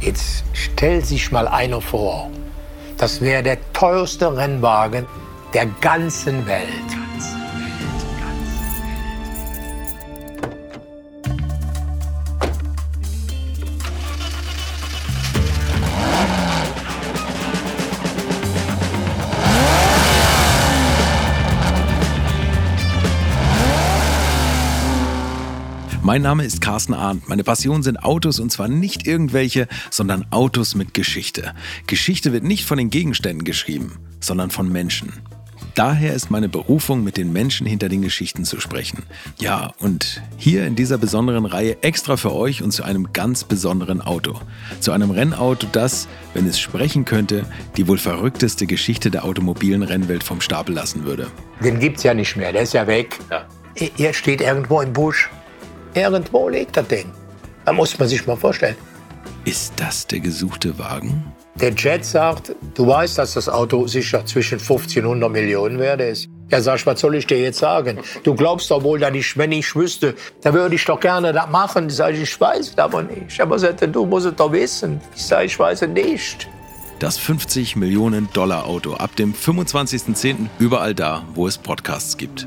Jetzt stellt sich mal einer vor, das wäre der teuerste Rennwagen der ganzen Welt. Mein Name ist Carsten Arndt. Meine Passion sind Autos und zwar nicht irgendwelche, sondern Autos mit Geschichte. Geschichte wird nicht von den Gegenständen geschrieben, sondern von Menschen. Daher ist meine Berufung, mit den Menschen hinter den Geschichten zu sprechen. Ja, und hier in dieser besonderen Reihe extra für euch und zu einem ganz besonderen Auto. Zu einem Rennauto, das, wenn es sprechen könnte, die wohl verrückteste Geschichte der automobilen Rennwelt vom Stapel lassen würde. Den gibt's ja nicht mehr, der ist ja weg. Ja. Er steht irgendwo im Busch. Irgendwo liegt das Ding. Da muss man sich mal vorstellen. Ist das der gesuchte Wagen? Der Jet sagt, du weißt, dass das Auto sicher zwischen 15 und 100 Millionen wert ist. Ja, sag ich, was soll ich dir jetzt sagen? Du glaubst doch wohl, dass ich, wenn ich wüsste, dann würde ich doch gerne das machen. Sag ich, ich weiß es aber nicht. Aber sagte, du musst es doch wissen. Ich sage, ich weiß es nicht. Das 50 Millionen Dollar Auto ab dem 25.10. überall da, wo es Podcasts gibt.